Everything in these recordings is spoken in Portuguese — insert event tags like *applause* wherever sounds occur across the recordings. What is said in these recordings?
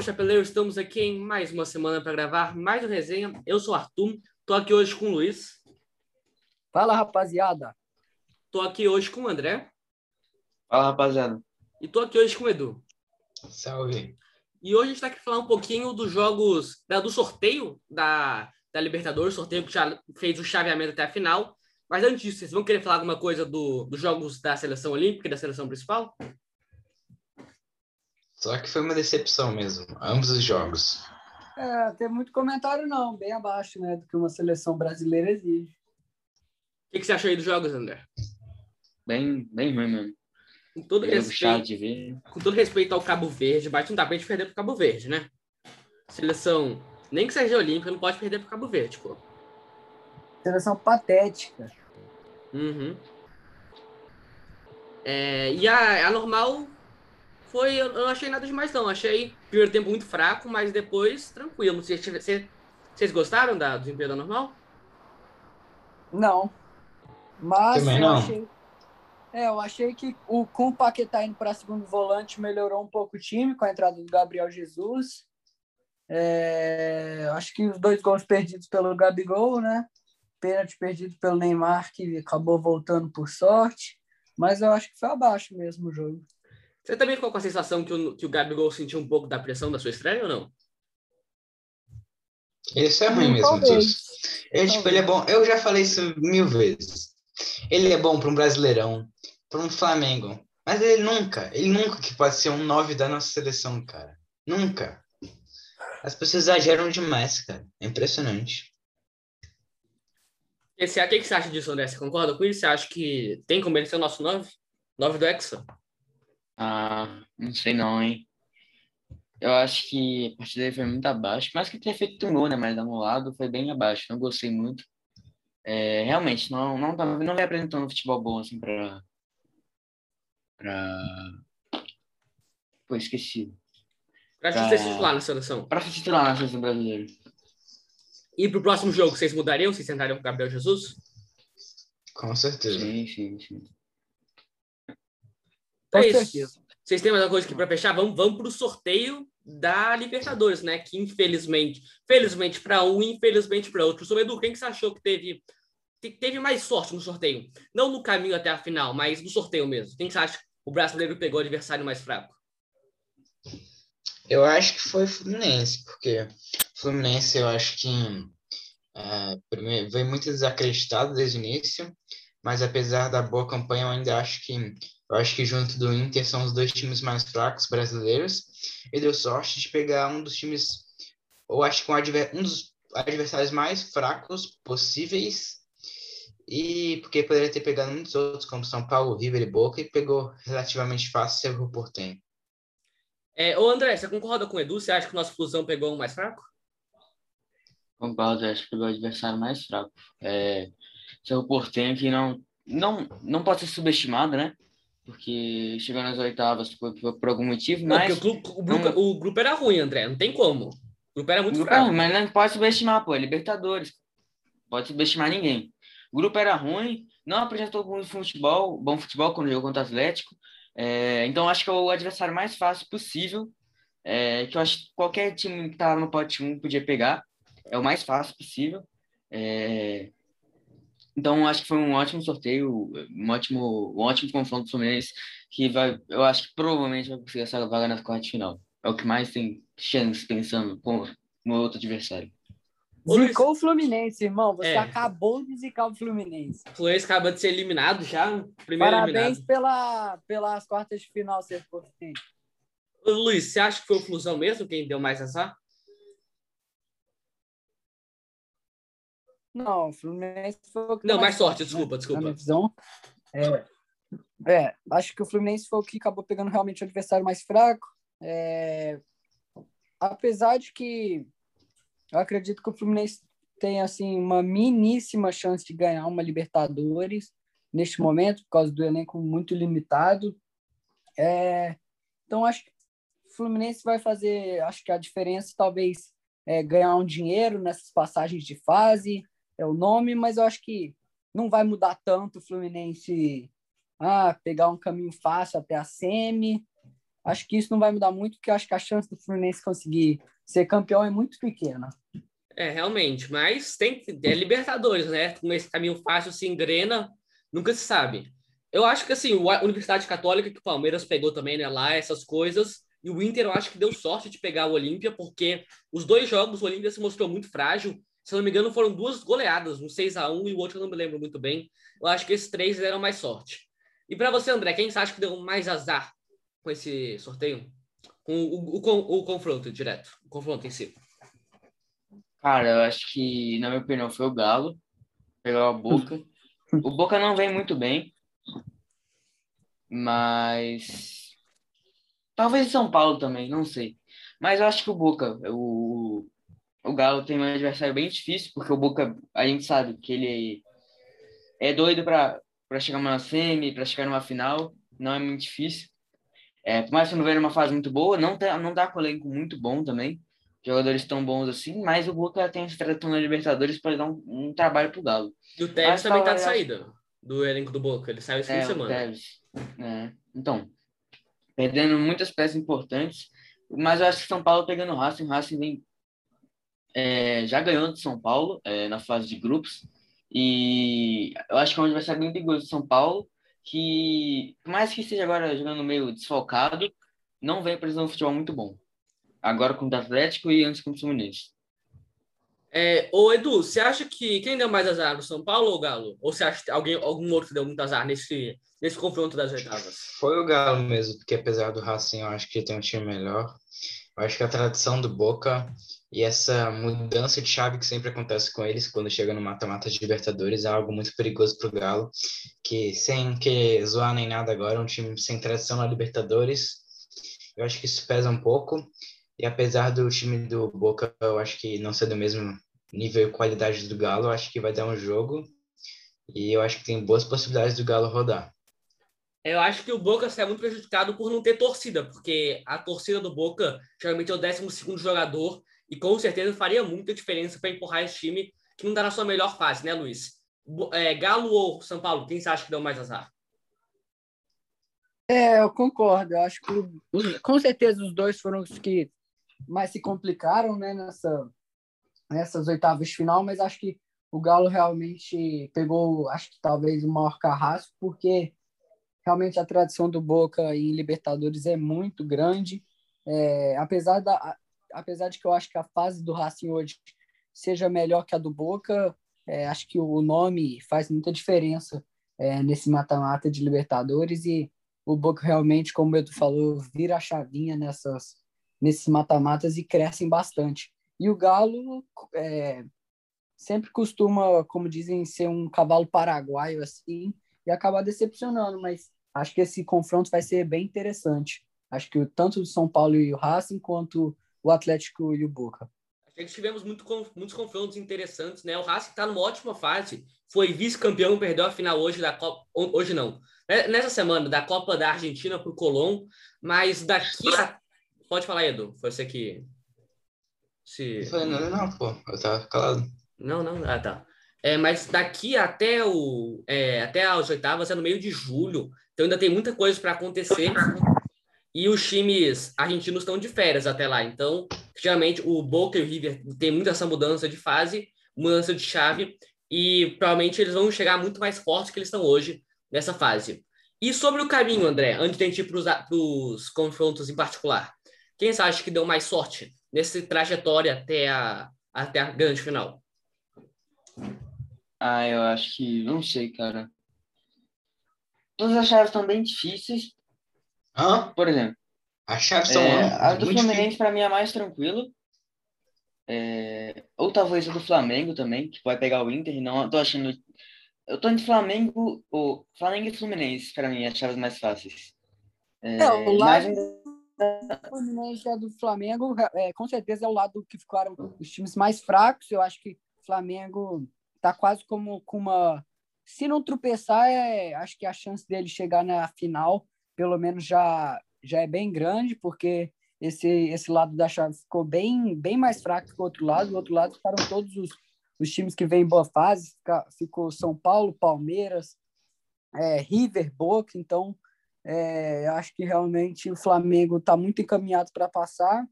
Salve, Chapeleiro! Estamos aqui em mais uma semana para gravar mais uma resenha. Eu sou o Arthur, tô aqui hoje com o Luiz. Fala, rapaziada. Tô aqui hoje com o André. Fala, rapaziada. E tô aqui hoje com o Edu. Salve. E hoje a gente tá aqui falando um pouquinho dos jogos, da, do sorteio da, da Libertadores, sorteio que já fez o chaveamento até a final. Mas antes disso, vocês vão querer falar alguma coisa do, dos jogos da seleção olímpica e da seleção principal? Só que foi uma decepção mesmo, ambos os jogos. É, tem muito comentário não, bem abaixo, né, do que uma seleção brasileira exige. O que, que você achou aí dos jogos, André? Bem, bem ruim mesmo. Com todo, respeito, de ver. com todo respeito ao Cabo Verde, não dá pra gente perder pro Cabo Verde, né? Seleção, nem que seja olímpica, não pode perder pro Cabo Verde, pô. Seleção patética. Uhum. É, e a, a normal foi. Eu não achei nada demais, não. Achei primeiro tempo muito fraco, mas depois tranquilo. Vocês, vocês, vocês gostaram da, do desempenho da normal? Não. Mas Também eu não. achei. É, eu achei que o, com o Paquetá indo para segundo volante melhorou um pouco o time com a entrada do Gabriel Jesus. É, acho que os dois gols perdidos pelo Gabigol, né? Pênalti perdido pelo Neymar, que acabou voltando por sorte. Mas eu acho que foi abaixo mesmo o jogo. Você também ficou com a sensação que o, que o Gabigol sentiu um pouco da pressão da sua estreia ou não? Isso é ruim Hum, mesmo talvez. disso. Ele, tipo, ele é bom. Eu já falei isso mil vezes. Ele é bom para um Brasileirão, para um Flamengo. Mas ele nunca, ele nunca que pode ser um 9 da nossa seleção, cara. Nunca. As pessoas exageram demais, cara. É impressionante. E você- O que, que você acha disso, André? Você concorda com isso? Você acha que tem como ele ser o nosso 9? 9 do Hexa? Ah, não sei não, hein? Eu acho que a partida dele foi muito abaixo, mas que ter feito um gol, né? Mas anulado foi bem abaixo. Não gostei muito. É, realmente, não, não, tá- não vem apresentando um futebol bom, assim, pra. pra. Pô, esqueci. Pra Pra- ser titular na seleção. Pra se titular na seleção brasileira. E pro próximo jogo, vocês mudariam? Vocês tentariam com o Gabriel Jesus? Com certeza. Sim, sim, sim. Com É isso. certeza. Vocês têm mais alguma coisa aqui para fechar? Vamos, vamos para o sorteio da Libertadores, né? Que infelizmente, felizmente para um, infelizmente para outro. Sobre Edu, quem que você achou que teve, te- teve mais sorte no sorteio? Não no caminho até a final, mas no sorteio mesmo. Quem que você acha que o brasileiro pegou o adversário mais fraco? Eu acho que foi Fluminense, porque Fluminense eu acho que é, primeiro, veio muito desacreditado desde o início, mas apesar da boa campanha, eu ainda acho que eu acho que junto do Inter são os dois times mais fracos brasileiros e deu sorte de pegar um dos times, ou acho que um, adver- um dos adversários mais fracos possíveis e porque poderia ter pegado muitos outros como São Paulo, River e Boca e pegou relativamente fácil Cerro Porteño. É, ô André, você concorda com o Edu? Você acha que o nosso Flusão pegou um mais fraco? Concordo, acho que pegou o adversário mais fraco. É, Cerro Porteño que não, não, não pode ser subestimado, né? Porque chegou nas oitavas por, por, por algum motivo, Não, mas... porque o, grupo- o grupo, o grupo era ruim, André. Não tem como. O grupo era muito Não, fraco. mas não pode subestimar, pô, é Libertadores. Pode subestimar ninguém. O grupo era ruim, não apresentou bom futebol, bom futebol quando jogou contra o Atlético. É, então acho que é o adversário mais fácil possível. é, que eu acho que qualquer time que tá no pote 1 podia pegar. É o mais fácil possível. É, então acho que foi um ótimo sorteio, um ótimo, um ótimo confronto do Fluminense, que vai, eu acho que provavelmente vai conseguir essa vaga na quarta de final. É o que mais tem chance pensando com no outro adversário. Zicou o Fluminense, irmão. Você É. acabou de zicar o Fluminense. O Fluminense acaba de ser eliminado já. Primeiro Parabéns eliminado. pela, pelas quartas de final, ser Luiz, você acha que foi o Flusão mesmo quem deu mais azar? Não, o Fluminense foi o que Não, mais sorte, né? desculpa, desculpa. Na minha visão. É, é, acho que o Fluminense foi o que acabou pegando realmente o adversário mais fraco. É, apesar de que eu acredito que o Fluminense tem assim uma miníssima chance de ganhar uma Libertadores neste momento, por causa do elenco muito limitado. É, então acho que o Fluminense vai fazer, acho que a diferença talvez é ganhar um dinheiro nessas passagens de fase, é o nome, mas eu acho que não vai mudar tanto o Fluminense ah, pegar um caminho fácil até a semi. acho que isso não vai mudar muito, porque acho que a chance do Fluminense conseguir ser campeão é muito pequena. É, realmente, mas tem é Libertadores, né? Com esse caminho fácil se engrena, nunca se sabe. Eu acho que assim, a Universidade Católica que o Palmeiras pegou também, né, lá essas coisas, e o Inter eu acho que deu sorte de pegar o Olímpia, porque os dois jogos o Olímpia se mostrou muito frágil. Se não me engano, foram duas goleadas, um 6 a 1 e o outro eu não me lembro muito bem. Eu acho que esses três deram mais sorte. E para você, André, quem você acha que deu mais azar com esse sorteio? Com o, o, o, o confronto direto, o confronto em si. Cara, eu acho que, na minha opinião, foi o Galo. Pegou a Boca. *laughs* O Boca não vem muito bem. Mas. Talvez o São Paulo também, não sei. Mas eu acho que o Boca, o, o Galo tem um adversário bem difícil, porque o Boca, a gente sabe que ele é doido para chegar numa semi, para chegar numa final. Não é muito difícil. É, por mais que não venha uma fase muito boa, não tá, não tá com elenco muito bom também jogadores tão bons assim, mas o Boca tem esse tradição na Libertadores para dar um, um trabalho pro Galo. E o Tevez também tá de saída do elenco do Boca, ele saiu esse é, fim de semana. Tevez, é. Então, perdendo muitas peças importantes, mas eu acho que São Paulo pegando o Racing, o Racing vem, é, já ganhou de São Paulo é, na fase de grupos, e eu acho que é um adversário bem perigoso de São Paulo, que, por mais que esteja agora jogando meio desfalcado, não vem apresentando um futebol muito bom agora contra o Atlético e antes contra o Fluminense. É, ô Edu, você acha que quem deu mais azar, o São Paulo ou o Galo? Ou você acha que alguém, algum outro deu muito azar nesse, nesse confronto das oitavas? Foi o Galo mesmo, porque apesar do Racing, eu acho que tem um time melhor. Eu acho que a tradição do Boca e essa mudança de chave que sempre acontece com eles quando chega no mata-mata de Libertadores é algo muito perigoso para o Galo, que sem que zoar nem nada agora, é um time sem tradição na Libertadores. Eu acho que isso pesa um pouco. E apesar do time do Boca, eu acho que não ser do mesmo nível e qualidade do Galo, eu acho que vai dar um jogo. E eu acho que tem boas possibilidades do Galo rodar. Eu acho que o Boca sai muito prejudicado por não ter torcida, porque a torcida do Boca geralmente é o 12 jogador e com certeza faria muita diferença para empurrar esse time que não está na sua melhor fase, né, Luiz? É, Galo ou São Paulo? Quem você acha que deu mais azar? É, eu concordo. Eu acho que com certeza os dois foram os que mais se complicaram né, nessa, nessas oitavas de final, mas acho que o Galo realmente pegou, acho que talvez o maior carrasco, porque realmente a tradição do Boca em Libertadores é muito grande. É, apesar, da, apesar de que eu acho que a fase do Racing hoje seja melhor que a do Boca, é, acho que o nome faz muita diferença é, nesse mata-mata de Libertadores e o Boca realmente, como o Edu falou, vira a chavinha nessas, nesses mata-matas e crescem bastante. E o Galo é, sempre costuma, como dizem, ser um cavalo paraguaio assim e acabar decepcionando, mas acho que esse confronto vai ser bem interessante. Acho que tanto o São Paulo e o Racing quanto o Atlético e o Boca. Acho que tivemos muito, muitos confrontos interessantes, né? O Racing está numa ótima fase, foi vice-campeão, perdeu a final hoje da Copa, hoje não, né? nessa semana da Copa da Argentina para o Colón, mas daqui a Pode falar, Edu. Foi você que. Se... Falei, não, não, pô. Eu tava calado. Não, não. Ah, tá. É, mas daqui até, o, é, até as oitavas é no meio de julho. Então ainda tem muita coisa para acontecer. E os times argentinos estão de férias até lá. Então, geralmente, o Boca e o River tem muita essa mudança de fase, mudança de chave. E provavelmente eles vão chegar muito mais fortes que eles estão hoje nessa fase. E sobre o caminho, André, antes de a gente ir para os confrontos em particular. Quem você acha que deu mais sorte nessa trajetória até a, até a grande final? Ah, eu acho que. Não sei, cara. Todas as chaves estão bem difíceis. Hã? Por exemplo. As chaves são. É, a do Fluminense, para mim, é mais tranquilo. É, ou talvez a do Flamengo também, que vai pegar o Inter. Não, eu tô achando. Eu tô entre Flamengo, o Flamengo e Fluminense, para mim, as chaves mais fáceis. É, é o lado, Fluminense é do Flamengo, é, com certeza é o lado que ficaram os times mais fracos. Eu acho que o Flamengo está quase como com uma. Se não tropeçar, é, acho que a chance dele chegar na final, pelo menos já, já é bem grande, porque esse, esse lado da chave ficou bem, bem mais fraco que o outro lado. O outro lado ficaram todos os, os times que vêm em boa fase. ficou São Paulo, Palmeiras, é, River, Boca. Então, É, acho que realmente o Flamengo está muito encaminhado para passar.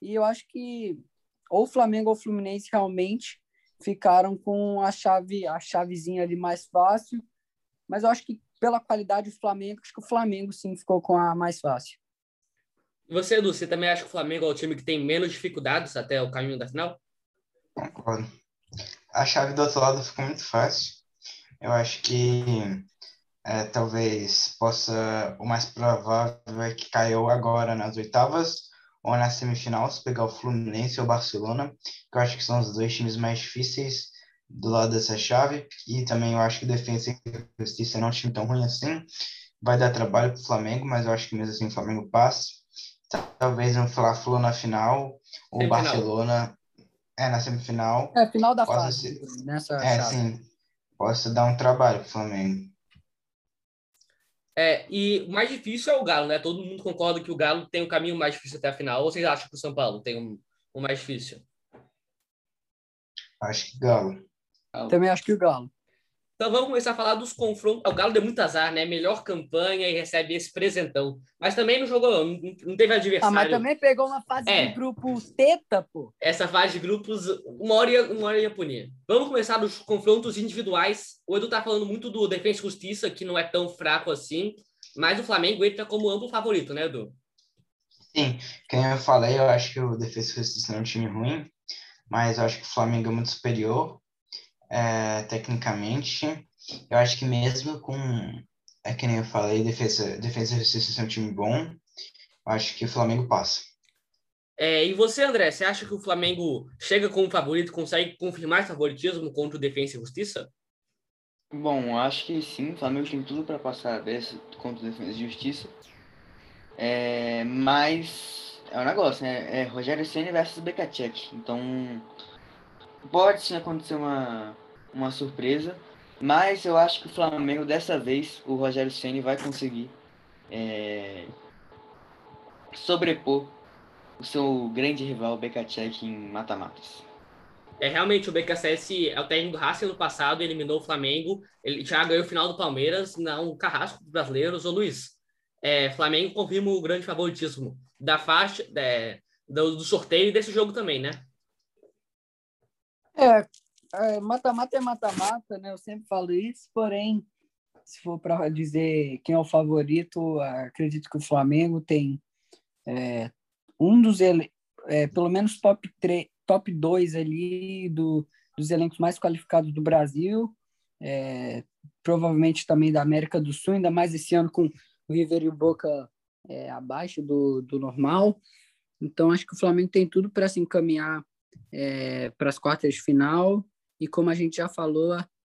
E eu acho que ou Flamengo ou Fluminense realmente ficaram com a chave, a chavezinha ali mais fácil. Mas eu acho que pela qualidade do Flamengo, acho que o Flamengo sim ficou com a mais fácil. E você, Edu, você também acha que o Flamengo é o time que tem menos dificuldades até o caminho da final? Concordo. A chave do outro lado ficou muito fácil. Eu acho que é, talvez possa. O mais provável é que caiu agora nas oitavas ou na semifinal, se pegar o Fluminense ou o Barcelona, que eu acho que são os dois times mais difíceis do lado dessa chave. E também eu acho que Defesa e Justiça não é um time tão ruim assim. Vai dar trabalho para o Flamengo, mas eu acho que mesmo assim o Flamengo passa. Talvez um Fla-Flu na final, ou Barcelona é na semifinal. É, final da fase. Ser, nessa é, chave. sim. Possa dar um trabalho para o Flamengo. É, e o mais difícil é o Galo, né? Todo mundo concorda que o Galo tem o um caminho mais difícil até a final. Ou vocês acham que o São Paulo tem um, um mais difícil? Acho que Galo. Também acho que o Galo. Então vamos começar a falar dos confrontos. O Galo deu muito azar, né? Melhor campanha e recebe esse presentão. Mas também não jogou, não, não teve adversário. Ah, mas também pegou uma fase é. de grupos teta, pô. Essa fase de grupos, uma hora, ia, uma hora ia punir. Vamos começar dos confrontos individuais. O Edu tá falando muito do Defensa e Justiça, que não é tão fraco assim. Mas o Flamengo entra como amplo favorito, né, Edu? Sim, como eu falei, eu acho que o Defensa e Justiça não é um time ruim. Mas eu acho que o Flamengo é muito superior é, tecnicamente. Eu acho que mesmo com, é que nem eu falei, defesa, defesa e justiça é um time bom, eu acho que o Flamengo passa. É, e você, André, você acha que o Flamengo chega como favorito, consegue confirmar esse favoritismo contra o Defesa e Justiça? Bom, acho que sim, o Flamengo tem tudo para passar dessa contra o Defesa e Justiça. É, mas é um negócio, né? É Rogério Senna versus Bekacek. Então, pode sim acontecer uma, uma surpresa, mas eu acho que o Flamengo, dessa vez, o Rogério Ceni vai conseguir é, sobrepor o seu grande rival, o BKTEC, em mata-matas. É, realmente, o BKSS é o técnico do Racing no passado, eliminou o Flamengo, ele já ganhou o final do Palmeiras, não carrasco dos brasileiros. Ô Luiz, é, Flamengo confirma o grande favoritismo da faixa, é, do, do sorteio desse jogo também, né? É, mata-mata é mata-mata, né? Eu sempre falo isso, porém, se for para dizer quem é o favorito, acredito que o Flamengo tem é, um dos é, pelo menos top 3, top 2 ali do, dos elencos mais qualificados do Brasil, é, provavelmente também da América do Sul, ainda mais esse ano com o River e o Boca é, abaixo do, do normal. Então, acho que o Flamengo tem tudo para se encaminhar é, para as quartas de final e como a gente já falou,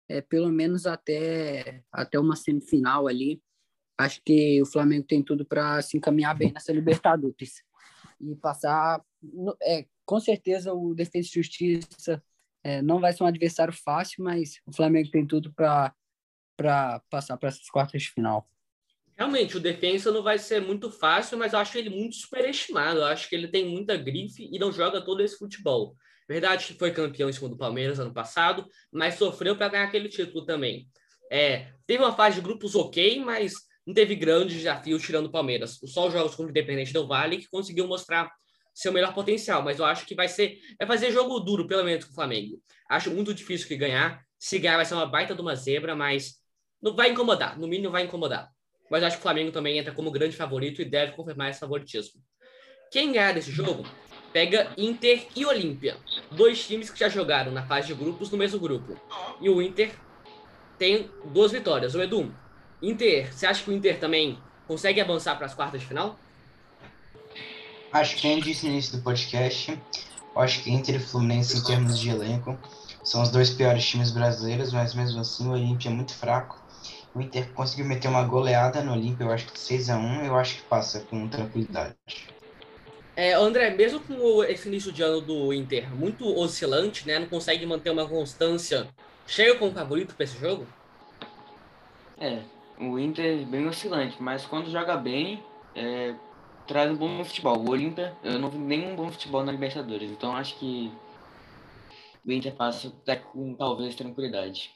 é, pelo menos até, até uma semifinal ali, acho que o Flamengo tem tudo para se encaminhar bem nessa Libertadores e passar. É, com certeza o Defesa e Justiça é, não vai ser um adversário fácil, mas o Flamengo tem tudo para passar para essas quartas de final. Realmente, o defensa não vai ser muito fácil, mas eu acho ele muito superestimado. Eu acho que ele tem muita grife e não joga todo esse futebol. Verdade que foi campeão em cima do Palmeiras ano passado, mas sofreu para ganhar aquele título também. É, teve uma fase de grupos ok, mas não teve grandes desafios tirando o Palmeiras. Só os jogos contra o Independente do Vale que conseguiu mostrar seu melhor potencial, mas eu acho que vai ser vai fazer jogo duro, pelo menos com o Flamengo. Acho muito difícil que ganhar. Se ganhar vai ser uma baita de uma zebra, mas não vai incomodar, no mínimo vai incomodar. Mas acho que o Flamengo também entra como grande favorito e deve confirmar esse favoritismo. Quem ganhar desse jogo pega Inter e Olímpia. Dois times que já jogaram na fase de grupos no mesmo grupo. E o Inter tem duas vitórias. O Edu, Inter, você acha que o Inter também consegue avançar para as quartas de final? Acho que, como disse no início do podcast, acho que Inter e Fluminense, em termos de elenco, são os dois piores times brasileiros, mas mesmo assim o Olímpia é muito fraco. O Inter conseguiu meter uma goleada no Olímpia, eu acho que 6 a 1 eu acho que passa com tranquilidade. É, André, mesmo com esse início de ano do Inter muito oscilante, né? Não consegue manter uma constância. Chega como favorito para esse jogo? É, o Inter bem oscilante, mas quando joga bem, é, traz um bom futebol. O Olímpia, eu não vi nenhum bom futebol na Libertadores, então acho que o Inter passa até com talvez tranquilidade.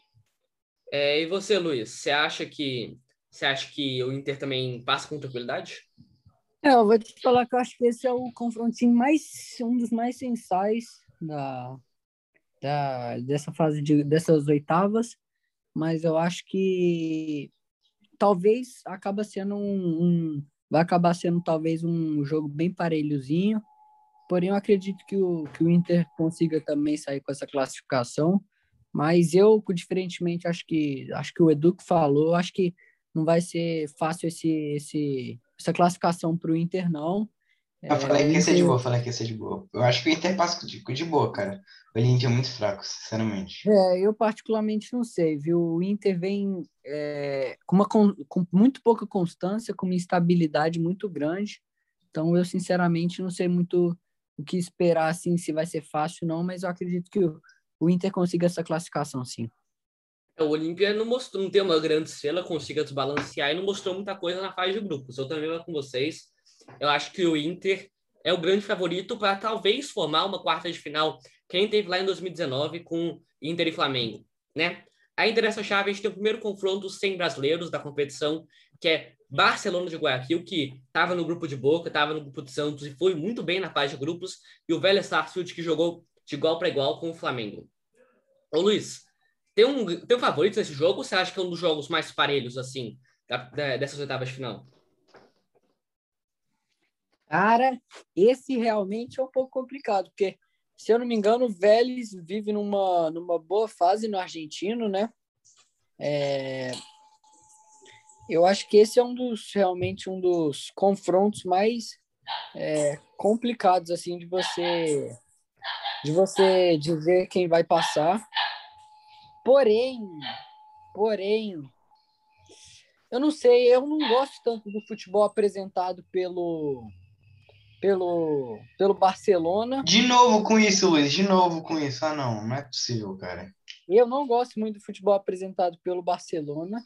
É, e você, Luiz, você acha que Você acha que o Inter também passa com tranquilidade? É, eu vou te falar que eu acho que esse é o confrontinho mais um dos mais sensais da, da dessa fase de dessas oitavas, mas eu acho que talvez acaba sendo um, um vai acabar sendo talvez um jogo bem parelhozinho. Porém, eu acredito que o, que o Inter consiga também sair com essa classificação. Mas eu, diferentemente, acho que acho que o Edu que falou, acho que não vai ser fácil esse, esse, essa classificação para o Inter, não. Eu falei que ia ser de boa, falei que ia ser de boa. Eu acho que o Inter passa de, de boa, cara. O Olímpia é muito fraco, sinceramente. É, eu particularmente não sei, viu? O Inter vem é, com, uma, com, muito pouca constância, com uma instabilidade muito grande. Então, eu sinceramente não sei muito o que esperar, assim, se vai ser fácil não, mas eu acredito que o, o Inter consiga essa classificação, sim. É, o Olímpia não mostrou, não tem uma grande estrela, consiga desbalancear e não mostrou muita coisa na fase de grupos. Eu também vou com vocês. Eu acho que o Inter é o grande favorito para talvez formar uma quarta de final, quem teve lá em 2019 com Inter e Flamengo, né? Ainda nessa chave, a gente tem o primeiro confronto sem brasileiros da competição, que é Barcelona de Guayaquil, que estava no grupo de Boca, estava no grupo de Santos e foi muito bem na fase de grupos, e o Vélez Sarsfield, que jogou de igual para igual com o Flamengo. Ô Luiz, tem um, tem um favorito nesse jogo ou você acha que é um dos jogos mais parelhos, assim, da, da, dessas oitavas de final? Cara, esse realmente é um pouco complicado, porque, se eu não me engano, o Vélez vive numa, numa boa fase no argentino, né? É... Eu acho que esse é um dos, realmente, um dos confrontos mais é, complicados, assim, de você de você dizer quem vai passar. Porém, porém, eu não sei, eu não gosto tanto do futebol apresentado pelo pelo pelo Barcelona. De novo com isso, Luiz, de novo com isso. Ah, não, não é possível, cara. Eu não gosto muito do futebol apresentado pelo Barcelona.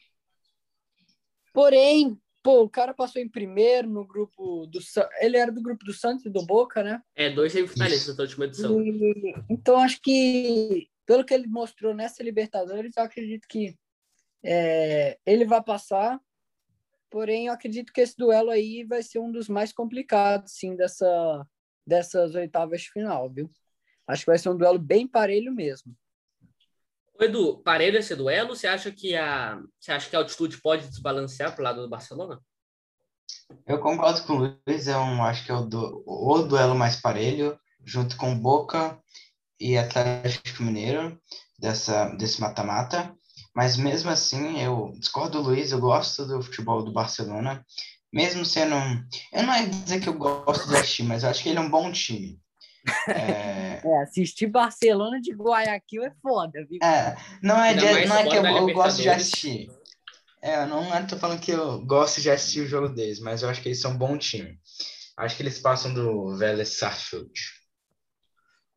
Porém, pô, o cara passou em primeiro no grupo do ele era do grupo do Santos e do Boca, né? É, dois semifinalistas da última edição. E, então acho que pelo que ele mostrou nessa Libertadores, eu acredito que é, ele vai passar. Porém, eu acredito que esse duelo aí vai ser um dos mais complicados, sim, dessa, dessas oitavas de final, viu? Acho que vai ser um duelo bem parelho mesmo. Edu, parelho esse duelo? Você acha que a, você acha que a altitude pode desbalancear para o lado do Barcelona? Eu concordo com o Luiz, eu acho que é o, du, o duelo mais parelho, junto com Boca e Atlético Mineiro dessa, desse mata-mata. Mas mesmo assim, eu discordo do Luiz, eu gosto do futebol do Barcelona. Mesmo sendo. Eu não ia dizer que eu gosto de assistir, mas eu acho que ele é um bom time. *laughs* É... é, assistir Barcelona de Guayaquil é foda, viu? É, não é, de, não é que eu, eu gosto de assistir. É, eu não estou falando que eu gosto de assistir o jogo deles, mas eu acho que eles são um bom time. Acho que eles passam do Vélez Sarsfield.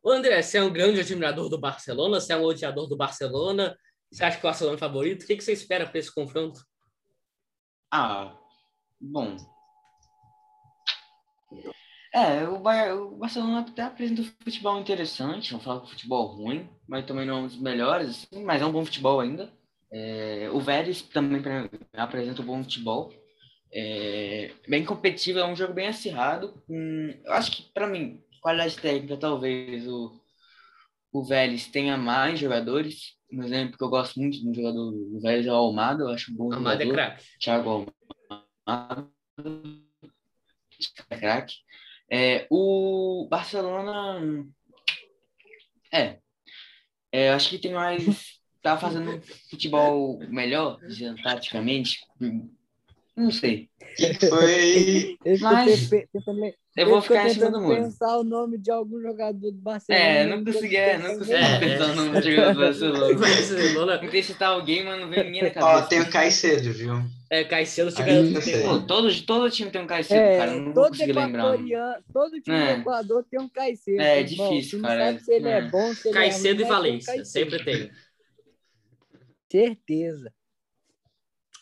O André, você é um grande admirador do Barcelona, você é um odiador do Barcelona, você acha que o Barcelona é favorito? O que, você espera para esse confronto? Ah, bom. É, o, o Barcelona até apresenta um futebol interessante, não falo que futebol ruim, mas também não é um dos melhores, assim, mas é um bom futebol ainda. É, o Vélez também apresenta um bom futebol. É, bem competitivo, é um jogo bem acirrado. Hum, eu acho que, para mim, qualidade técnica, talvez o, o Vélez tenha mais jogadores. Um exemplo que eu gosto muito do jogador do Vélez é o Almada, eu acho um bom Almada é jogador. é craque. Thiago Almada é craque. É, o Barcelona. É, é. Acho que tem mais. Tá fazendo futebol melhor, dizendo taticamente. Não sei. Foi. Mas eu vou ficar em cima do muro. pensar o nome de algum jogador do Barcelona. É, não consegui, é, não consegui É, pensar é. o nome de jogador do Barcelona. *laughs* Barcelona Tentei citar alguém, mas não veio ninguém na Ó, cabeça. tem o Caicedo, viu? é Caicedo chegando eu. Pô, todo, todo time tem um Caicedo, É, cara. Não vou todo conseguir lembrar. todo time É. do Equador tem um Caicedo. É, irmão. difícil, Tu não cara. sabe se ele é, É. bom, se ele Caicedo é e ruim, um Valência, sempre tem. Certeza.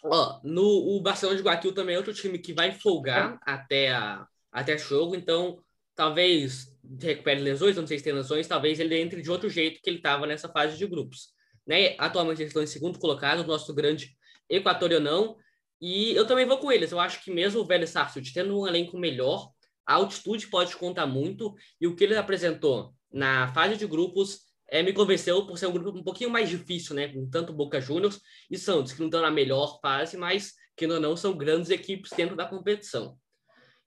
Ó, no, o Barcelona de Guayaquil também é outro time que vai folgar até, a, até jogo, então talvez recupere lesões, não sei se tem lesões, talvez ele entre de outro jeito que ele estava nessa fase de grupos. Né? Atualmente eles estão em segundo colocado, o nosso grande equatorianão, E eu também vou com eles. Eu acho que mesmo o Velho Sarsfield tendo um elenco melhor, a altitude pode contar muito. E o que ele apresentou na fase de grupos é, me convenceu por ser um grupo um pouquinho mais difícil, né? Com tanto Boca Juniors e Santos, que não estão na melhor fase, mas que não, não são grandes equipes dentro da competição.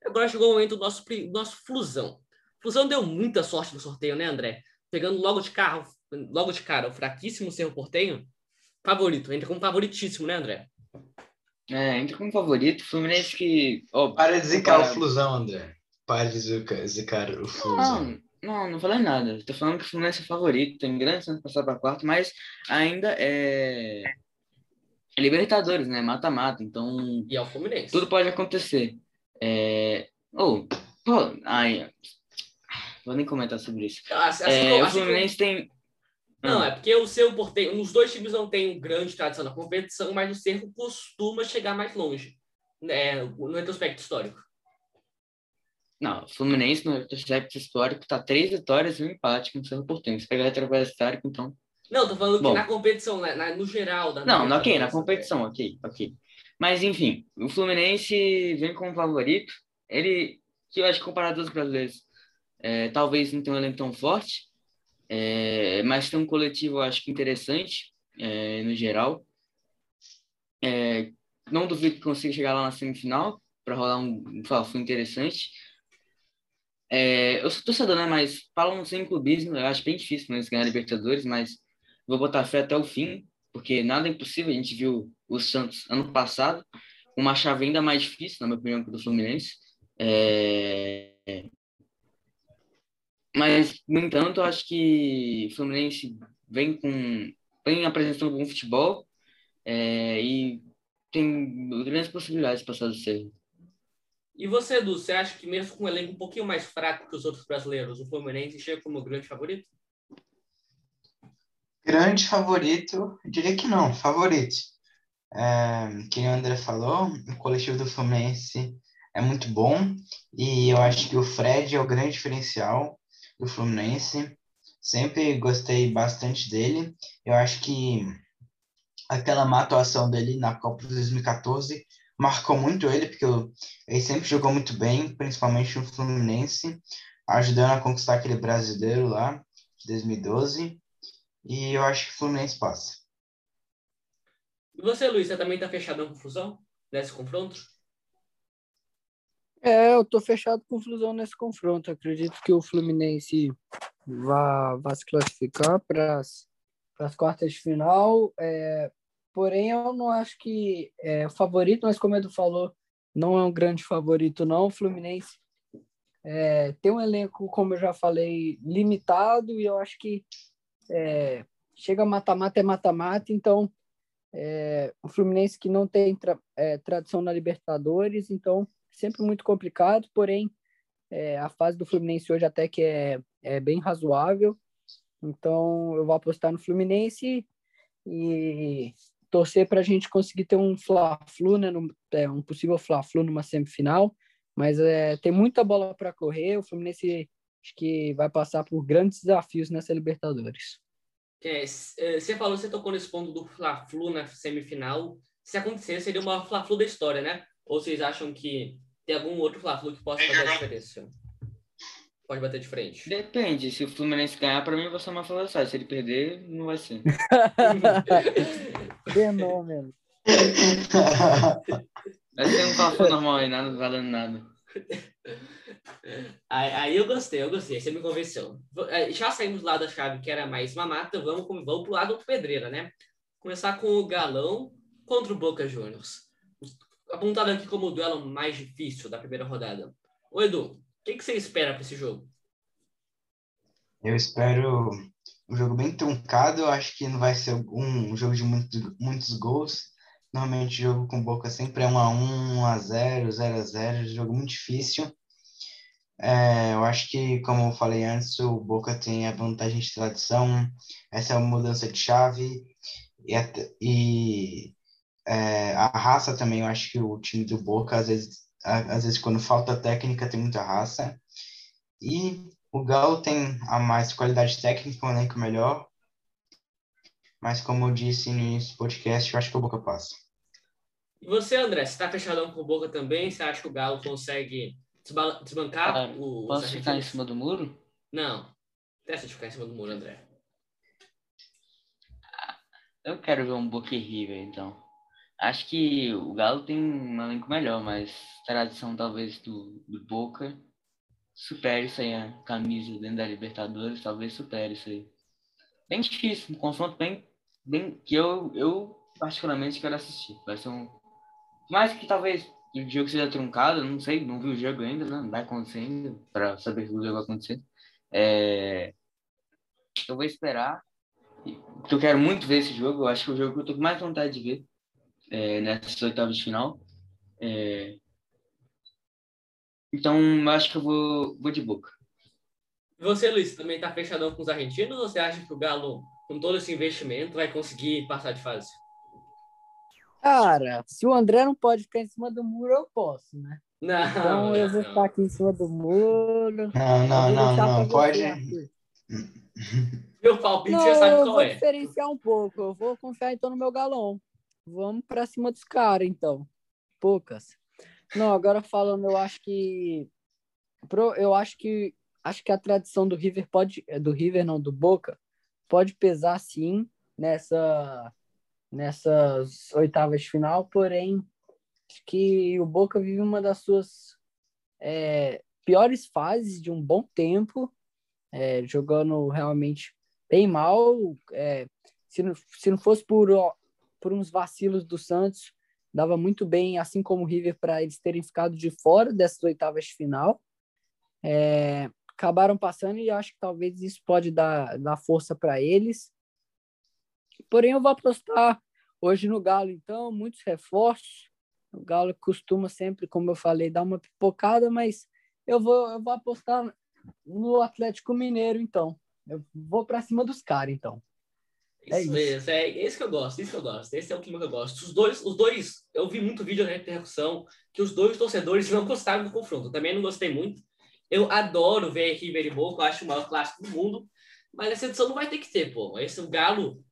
Agora chegou o momento do nosso, nosso Flusão. Flusão deu muita sorte no sorteio, né, André? Pegando logo de carro, logo de cara, o fraquíssimo Cerro Portenho, favorito, entra como favoritíssimo, né, André? É, entra como favorito, Fluminense que. Oh, Para de zicar o Flusão, André. Para de zicar o Flusão. Não, não, não falei nada. Estou falando que o Fluminense é favorito, tem grande chance de passar para quarto, mas ainda é. é Libertadores, né? Mata-mata, então. E é o Fluminense. Tudo pode acontecer. É... Oh, pô, ai, vou nem comentar sobre isso. Assim, é, como, o Fluminense como... tem. Não, é porque o seu porteiro, os dois times não têm grande tradição na competição, mas o Cerro costuma chegar mais longe, né, no retrospecto histórico. Não, o Fluminense no retrospecto histórico tá três vitórias e um empate com o Cerro Portenho. Se pegar o retrospecto histórico, então. Não, tô falando Bom, que na competição, né, na, no geral. Da não, ok, na competição, ok, ok. Mas, enfim, o Fluminense vem como favorito. Ele, que eu acho que comparado aos brasileiros, é, talvez não tenha um elenco tão forte, é, mas tem um coletivo, eu acho que interessante, é, no geral. É, não duvido que consiga chegar lá na semifinal para rolar um, um interessante. É, eu sou torcedor, né? Mas falam sem clubismo, eu acho bem difícil eles ganhar Libertadores, mas vou botar fé até o fim, porque nada é impossível. A gente viu o Santos ano passado, uma chave ainda mais difícil, na minha opinião, que do Fluminense. É... Mas, no entanto, eu acho que o Fluminense vem com vem apresentando um bom futebol é, e tem grandes possibilidades de passar do Cerro. E você, Edu, você acha que mesmo com um elenco um pouquinho mais fraco que os outros brasileiros, o Fluminense chega como grande favorito? Grande favorito, eu diria que não, favorito. É, que o André falou, o coletivo do Fluminense é muito bom e eu acho que o Fred é o grande diferencial do Fluminense. Sempre gostei bastante dele. Eu acho que aquela má atuação dele na Copa de 2014 marcou muito ele, porque ele sempre jogou muito bem, principalmente no Fluminense, ajudando a conquistar aquele brasileiro lá de 2012. E eu acho que o Fluminense passa. E você, Luiz, você também está fechado na confusão nesse confronto? É, eu tô fechado com confusão nesse confronto. Acredito que o Fluminense vá, vá se classificar para as quartas de final. É, porém, eu não acho que é favorito, mas como o Edu falou, não é um grande favorito, não. O Fluminense é, tem um elenco, como eu já falei, limitado e eu acho que é, chega mata-mata é mata-mata, então é, o Fluminense que não tem tra é, tradição na Libertadores, então sempre muito complicado, porém é, a fase do Fluminense hoje até que é, é bem razoável, então eu vou apostar no Fluminense e torcer para a gente conseguir ter um Fla-Flu, né, é, um possível Fla-Flu numa semifinal, mas é, tem muita bola para correr, o Fluminense acho que vai passar por grandes desafios nessa Libertadores. É, é, você falou, você tocou nesse ponto do Fla-Flu na semifinal. Se acontecer, seria o maior Fla-Flu da história, né? Ou vocês acham que tem algum outro Fla-Flu que possa fazer a diferença? Pode bater de frente. Depende. Se o Fluminense ganhar, para mim vai ser uma falação. Se ele perder, não vai ser. *laughs* Fenômeno. vai ser um Fla-Flu normal aí, nada valendo nada. Aí, eu gostei, eu gostei, você me convenceu. É, já saímos lá da chave que era mais mamata, vamos, vamos pro lado do pedreira, né? Começar com o Galão contra o Boca Juniors. Apontado aqui como o duelo mais difícil da primeira rodada. Ô Edu, o que, que você espera para esse jogo? Eu espero um jogo bem truncado, eu acho que não vai ser um jogo de muito, muitos gols. Normalmente jogo com Boca sempre é 1 a 1, 1 a 0, 0 a 0, jogo muito difícil. É, eu acho que, como eu falei antes, o Boca tem a vantagem de tradição, essa é uma mudança de chave e, e é, a raça também. Eu acho que o time do Boca, às vezes, às vezes quando falta técnica, tem muita raça. E o Galo tem a mais qualidade técnica, um elenco melhor. Mas, como eu disse no início do podcast, eu acho que o Boca passa. E você, André, você tá fechadão com o Boca também? Você acha que o Galo consegue desbancar Ah, o Posso os ficar em cima do muro? Não. Testa de ficar em cima do muro, André. Eu quero ver um Boca River, então. Acho que o Galo tem um elenco melhor, mas a tradição talvez do, do Boca supere isso aí, a camisa dentro da Libertadores, talvez supere isso aí. Bem difícil, um confronto bem, bem que eu, eu particularmente quero assistir. Vai ser um. Mais que talvez o jogo seja truncado, não sei, não vi o jogo ainda, né? não vai acontecer ainda, para saber se o jogo vai acontecer. É, Eu vou esperar. Eu quero muito ver esse jogo. Eu acho que é o jogo que eu tô com mais vontade de ver é, nessas oitavas de final. É, Então, eu acho que eu vou, vou de boca. E você, Luiz, também tá fechadão com os argentinos ou você acha que o Galo, com todo esse investimento, vai conseguir passar de fase? Cara, se o André não pode ficar em cima do muro, eu posso, né? Não. Então eu vou não. ficar aqui em cima do muro. Não, não, Eu vou não, não. Pode. Arthur. Meu palpite Não, já sabe eu qual vou é. diferenciar um pouco. Eu vou confiar então no meu galão. Vamos pra cima dos caras, então. Poucas. Não, agora falando, eu acho que pro- eu acho que acho que a tradição do River pode do River não do Boca pode pesar sim nessa nessas oitavas de final, porém que o Boca vive uma das suas é, piores fases de um bom tempo, é, jogando realmente bem mal. é, se, não, se não fosse por, por uns vacilos do Santos, dava muito bem, assim como o River, para eles terem ficado de fora dessas oitavas de final. É, acabaram passando e acho que talvez isso pode dar, dar força para eles. Porém, eu vou apostar hoje no Galo, então, muitos reforços. O Galo costuma sempre, como eu falei, dar uma pipocada, mas eu vou, eu vou apostar no Atlético Mineiro, então. Eu vou para cima dos caras, então. É Isso isso. mesmo, é esse que eu gosto, isso que eu gosto. Esse é o clima que eu gosto. Os dois, os dois, eu vi muito vídeo na repercussão que os dois torcedores não gostaram do confronto. Eu também não gostei muito. Eu adoro ver River e Boca, eu acho o maior clássico do mundo, mas essa edição não vai ter que ter, pô. Esse o Galo,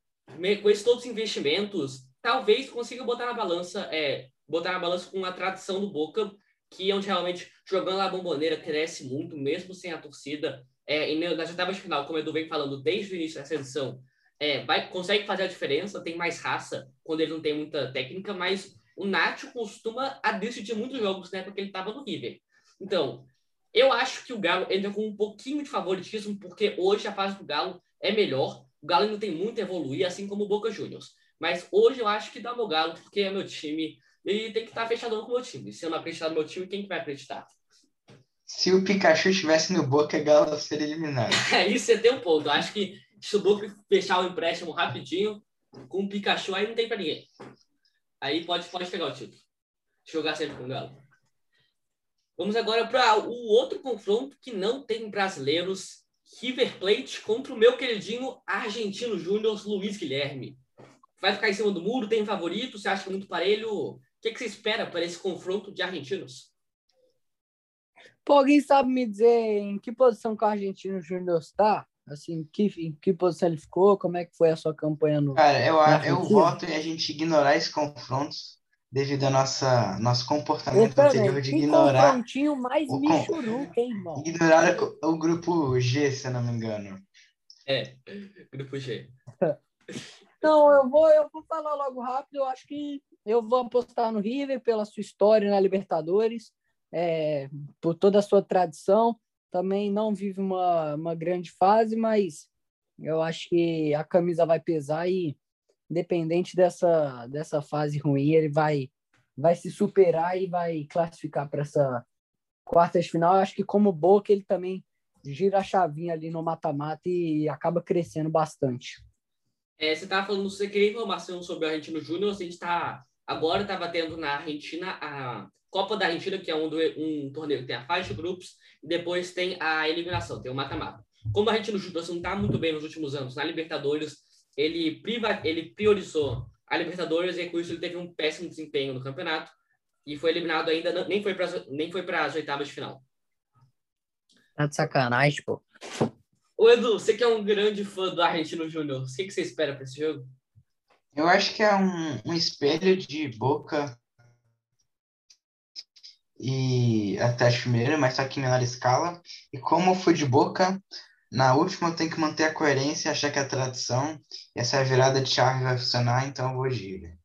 com esses todos os investimentos, talvez consiga botar na balança, é, botar na balança com a tradição do Boca, que é onde realmente jogando a bomboneira cresce muito, mesmo sem a torcida. É, e nas oitavas de final, como o Edu vem falando desde o início dessa edição, é, vai, consegue fazer a diferença, tem mais raça quando ele não tem muita técnica, mas o Nacho costuma a decidir muitos jogos, né? Porque ele estava no River. Então, eu acho que o Galo entra com um pouquinho de favoritismo, porque hoje a fase do Galo é melhor. O Galo ainda tem muito a evoluir, assim como o Boca Juniors. Mas hoje eu acho que dá meu Galo, porque é meu time e tem que estar fechadão com o meu time. Se eu não acreditar no meu time, quem que vai acreditar? Se o Pikachu estivesse no Boca, Galo seria eliminado. *laughs* É isso, você tem um ponto. Eu acho que se o Boca fechar o empréstimo rapidinho, com o Pikachu, aí não tem pra ninguém. Aí pode, pode pegar o título. Jogar sempre com o Galo. Vamos agora para o outro confronto que não tem brasileiros. River Plate contra o meu queridinho argentino Júnior Luiz Guilherme. Vai ficar em cima do muro? Tem favorito? Você acha que é muito parelho? O que, que você espera para esse confronto de argentinos? Pô, alguém sabe me dizer em que posição que o Argentino Júnior está? Assim, que, em que posição ele ficou? Como é que foi a sua campanha no. Cara, eu, eu voto em a gente ignorar esses confrontos devido ao nossa, nosso comportamento Eu anterior de ignorar, confrontinho mais o michuruca, hein, irmão? ignorar o, o grupo G, se eu não me engano. É, Grupo G. *laughs* Não, eu vou, eu vou falar logo rápido. Eu acho que eu vou apostar no River pela sua história na Libertadores, é, por toda a sua tradição. Também não vive uma, uma grande fase, mas eu acho que a camisa vai pesar e, independente dessa, dessa fase ruim, ele vai, vai se superar e vai classificar para essa quarta de final. Eu acho que, como Boca, ele também gira a chavinha ali no mata-mata e acaba crescendo bastante. É, você estava falando, você queria informação sobre o Argentino Júnior, a gente está agora estava tendo na Argentina a Copa da Argentina, que é um, do- um torneio que tem a fase de grupos, e depois tem a eliminação, tem o mata-mata. Como o Argentino Júnior não está muito bem nos últimos anos na Libertadores, ele, priva, ele priorizou a Libertadores e com isso ele teve um péssimo desempenho no campeonato e foi eliminado ainda, nem foi para nem foi para as oitavas de final. Tá de sacanagem, pô. Ô Edu, você que é um grande fã do Argentino Júnior, o que, que você espera para esse jogo? Eu acho que é um, um espelho de Boca e Atlético Mineiro, mas só que em menor escala. E como eu fui de boca, na última eu tenho que manter a coerência, achar que é a tradição, e essa virada de chave vai funcionar, então eu vou de River.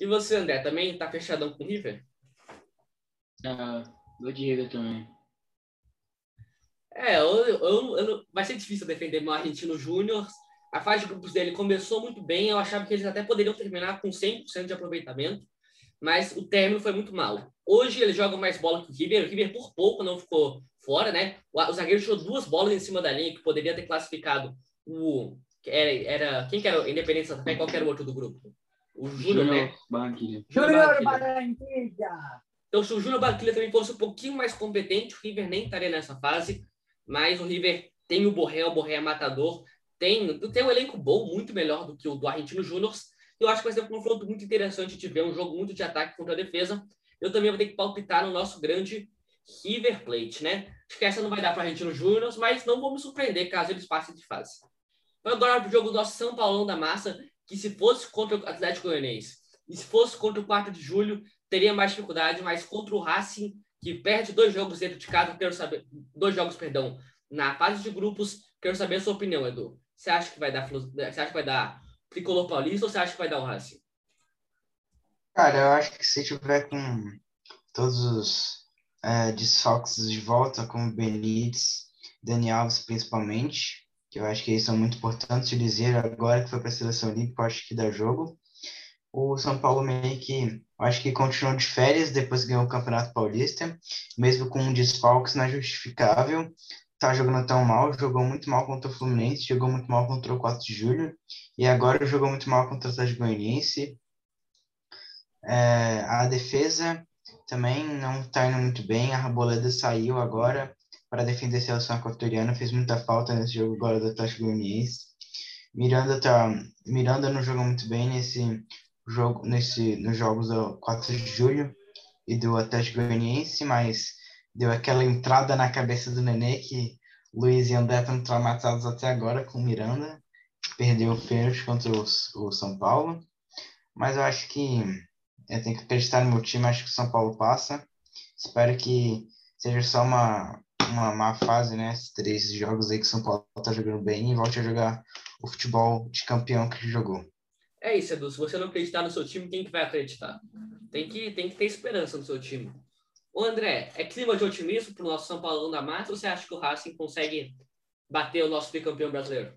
E você, André, também tá fechadão com o River? Ah, vou de River também. É, eu, eu, eu, vai ser difícil defender meu Argentino Júnior. A fase de grupos dele começou muito bem, eu achava que eles até poderiam terminar com 100% de aproveitamento, mas o término foi muito mal. Hoje eles jogam mais bola que o River, o River por pouco não ficou fora, né? O, o zagueiro tirou duas bolas em cima da linha que poderia ter classificado o. Era, era quem que era o Independente Santa Fé? Qual que era o outro do grupo? O Júnior, né? Barranquilla. Júnior Barranquilla! Então, se o Júnior Barranquilla também fosse um pouquinho mais competente, o River nem estaria nessa fase. Mas o River tem o Borré, o Borré é matador. Tem, tem um elenco bom, muito melhor do que o do Argentino Júnior. Eu acho que vai ser um confronto muito interessante de ver, um jogo muito de ataque contra a defesa. Eu também vou ter que palpitar no nosso grande River Plate, né? Acho que essa não vai dar para Argentino Júnior, mas não vou me surpreender caso eles passem de fase. Agora o jogo do nosso São Paulão da Massa, que se fosse contra o Atlético Goianiense e se fosse contra o 4 de julho, teria mais dificuldade, mas contra o Racing, que perde dois jogos dentro de casa, quero saber, dois jogos, perdão, na fase de grupos, quero saber a sua opinião, Edu. Você acha que vai dar, você acha que vai dar Tricolor Paulista ou você acha que vai dar o Racing? Cara, eu acho que se tiver com todos os é, desfalques de volta, como Benítez, Dani Alves principalmente, que eu acho que eles são muito importantes de dizer agora que foi para a seleção olímpica, eu acho que dá jogo. O São Paulo meio que, acho que continuou de férias depois ganhou o Campeonato Paulista, mesmo com desfalques não é justificável. Tá jogando tão mal, jogou muito mal contra o Fluminense, jogou muito mal contra o 4 de julho, e agora jogou muito mal contra o Atlético Goianiense. É, a defesa também não está indo muito bem. A Raboleda saiu agora para defender a seleção equatoriana, fez muita falta nesse jogo agora do Atlético Goianiense. Miranda tá, Miranda não jogou muito bem nesse jogo, nesse nos jogos do 4 de julho e do Atlético Goianiense, mas deu aquela entrada na cabeça do Nenê que Luiz e André estão traumatizados até agora com Miranda. Perdeu o pênalti contra o, o São Paulo. Mas eu acho que eu tenho que acreditar no meu time, acho que o São Paulo passa. Espero que seja só uma, uma má fase, né? Esses três jogos aí que o São Paulo tá jogando bem e volte a jogar o futebol de campeão que jogou. É isso, Edu. Se você não acreditar no seu time, quem que vai acreditar? Tem que, tem que ter esperança no seu time. Ô André, é clima de otimismo pro nosso São Paulo da Mata ou você acha que o Racing consegue bater o nosso bicampeão brasileiro?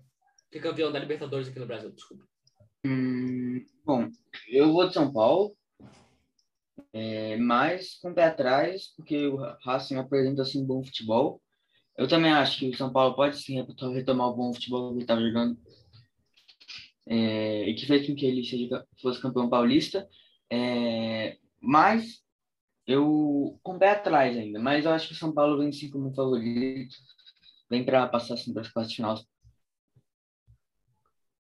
Bicampeão da Libertadores aqui no Brasil, desculpa. Hum, bom, eu vou de São Paulo. É, mas com o pé atrás, porque o Racing apresenta assim, bom futebol. Eu também acho que o São Paulo pode sim retomar o bom futebol que estava jogando é, e que fez com que ele seja, fosse campeão paulista. É, mas eu com o pé atrás ainda, mas eu acho que o São Paulo vem sim como favorito, vem para passar assim, para as quartas finais.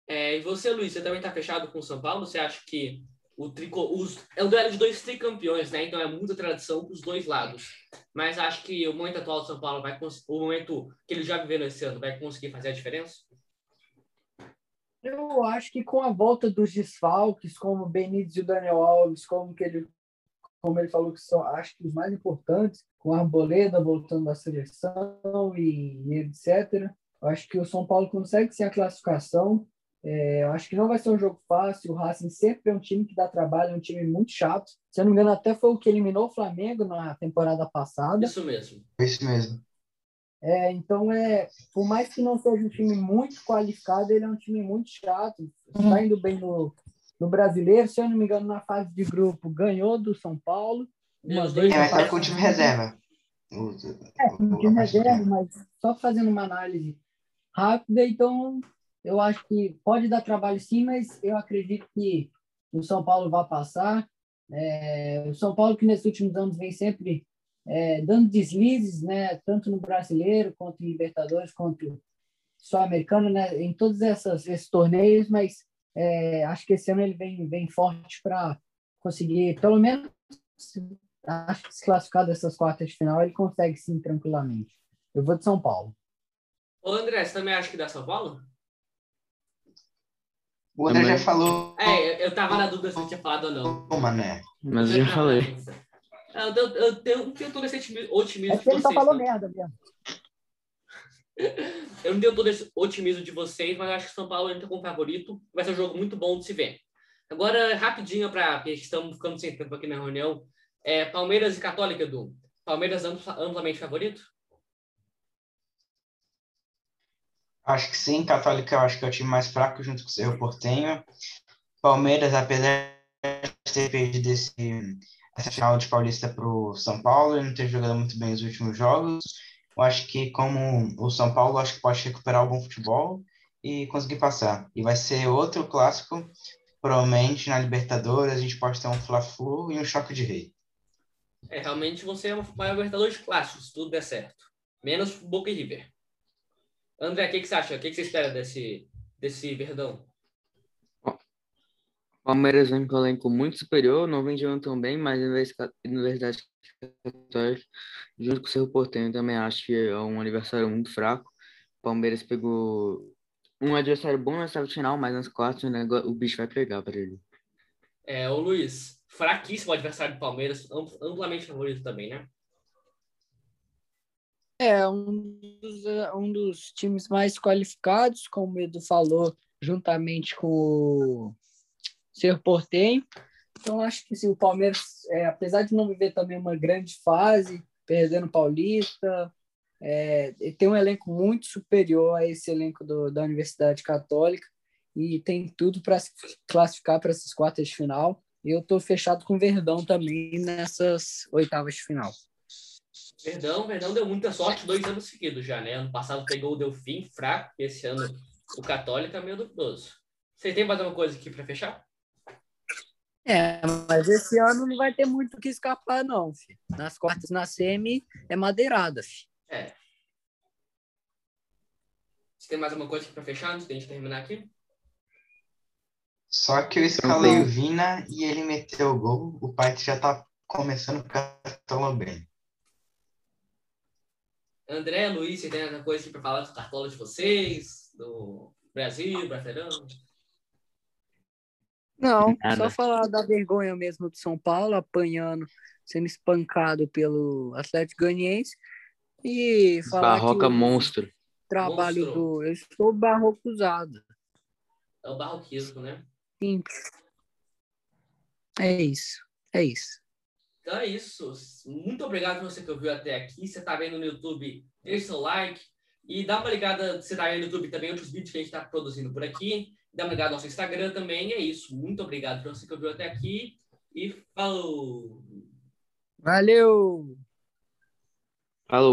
É, e você, Luiz, você também está fechado com o São Paulo? Você acha que o trico, os, é um duelo de dois tricampeões, né? Então é muita tradição para os dois lados. Mas acho que o momento atual do São Paulo vai o momento que ele já viveu nesse ano vai conseguir fazer a diferença? Eu acho que com a volta dos desfalques, como o Benítez e o Daniel Alves, como que ele como ele falou que são acho que os mais importantes, com a Arboleda voltando da seleção e, e etc. Eu acho que o São Paulo consegue ser a classificação é, eu acho que não vai ser um jogo fácil. O Racing sempre é um time que dá trabalho, é um time muito chato. Se eu não me engano, até foi o que eliminou o Flamengo na temporada passada. Isso mesmo. Isso mesmo. É, então, é, por mais que não seja um time muito qualificado, ele é um time muito chato. Está uhum. indo bem no, no brasileiro. Se eu não me engano, na fase de grupo, ganhou do São Paulo. Uma vez é, mas tá com o time reserva. É, com o time reserva, mas só fazendo uma análise rápida. Então, eu acho que pode dar trabalho sim, mas eu acredito que o São Paulo vai passar. É, o São Paulo que nesses últimos anos vem sempre é, dando deslizes, né, tanto no brasileiro quanto em Libertadores, quanto sul-americano, né, em todos essas, esses torneios, mas é, acho que esse ano ele vem, vem forte para conseguir, pelo menos, acho que se classificar dessas quartas de final, ele consegue sim tranquilamente. Eu vou de São Paulo. Ô André, você também acha que dá São Paulo? O André já falou. É, eu tava na dúvida se eu tinha falado ou não. Ô, Mané. Mas eu já falei. Eu, eu, eu, tenho, eu tenho todo esse otimismo é de vocês. Ele só falou merda mesmo. *laughs* Eu não tenho todo esse otimismo de vocês, mas eu acho que São Paulo entra como favorito. Vai ser um jogo muito bom de se ver. Agora, rapidinho, para estamos ficando sem tempo aqui na reunião. É, Palmeiras e Católica, Edu. Palmeiras amplamente favorito? Acho que sim. Católica, eu acho que é o time mais fraco junto com o Cerro Portenho. Palmeiras, apesar de ter perdido esse, essa final de Paulista para o São Paulo e não ter jogado muito bem os últimos jogos, eu acho que como o São Paulo, acho que pode recuperar algum futebol e conseguir passar. E vai ser outro clássico, provavelmente na Libertadores a gente pode ter um Fla-Flu e um choque de rei. É, realmente você é uma Libertadores clássicos, se tudo der certo. Menos Boca e River. André, o que, que você acha? O que, que você espera desse, desse Verdão? Palmeiras vem com um elenco muito superior, não vem jogando tão bem, mas a Universidade Católica, junto com o Cerro Porteño, também acho que é um adversário muito fraco. O Palmeiras pegou um adversário bom na chave final, mas nas quartas né, o bicho vai pegar para ele. É, o Luiz, fraquíssimo adversário do Palmeiras, amplamente favorito também, né? É, um dos, um dos times mais qualificados, como o Edu falou, juntamente com o Ser Portem. Então, acho que se o Palmeiras, é, apesar de não viver também uma grande fase, perdendo o Paulista, é, tem um elenco muito superior a esse elenco do, da Universidade Católica e tem tudo para se classificar para essas quartas de final. Eu estou fechado com o Verdão também nessas oitavas de final. Verdão, Verdão deu muita sorte dois anos seguidos já, né? Ano passado pegou o Delfim fraco, esse ano o Católico é meio duvidoso. Vocês têm mais alguma coisa aqui para fechar? É, mas esse ano não vai ter muito o que escapar, não, filho. Nas quartas, na semi, é madeirada, filho. É. Você tem mais alguma coisa para fechar antes de a gente terminar aqui? Só que eu escalei o Vina e ele meteu o gol. O pai já tá começando a ficar bem. André, Luiz, você tem alguma coisa para falar dos cartolas de vocês? Do Brasil, Brasileirão? Não, *laughs* Nada. só falar da vergonha mesmo do São Paulo, apanhando, sendo espancado pelo Atlético Goianiense. E falar Barroca que monstro. Trabalho monstro. do. Eu estou barrocuzado. É o barroquismo, né? Sim. É isso. É isso. Então é isso. Muito obrigado por você que ouviu até aqui. Você está vendo no YouTube, deixa seu like. E dá uma ligada, você está aí no YouTube também, outros vídeos que a gente está produzindo por aqui. Dá uma ligada no nosso Instagram também. E é isso. Muito obrigado por você que ouviu até aqui. E falou! Valeu! Falou!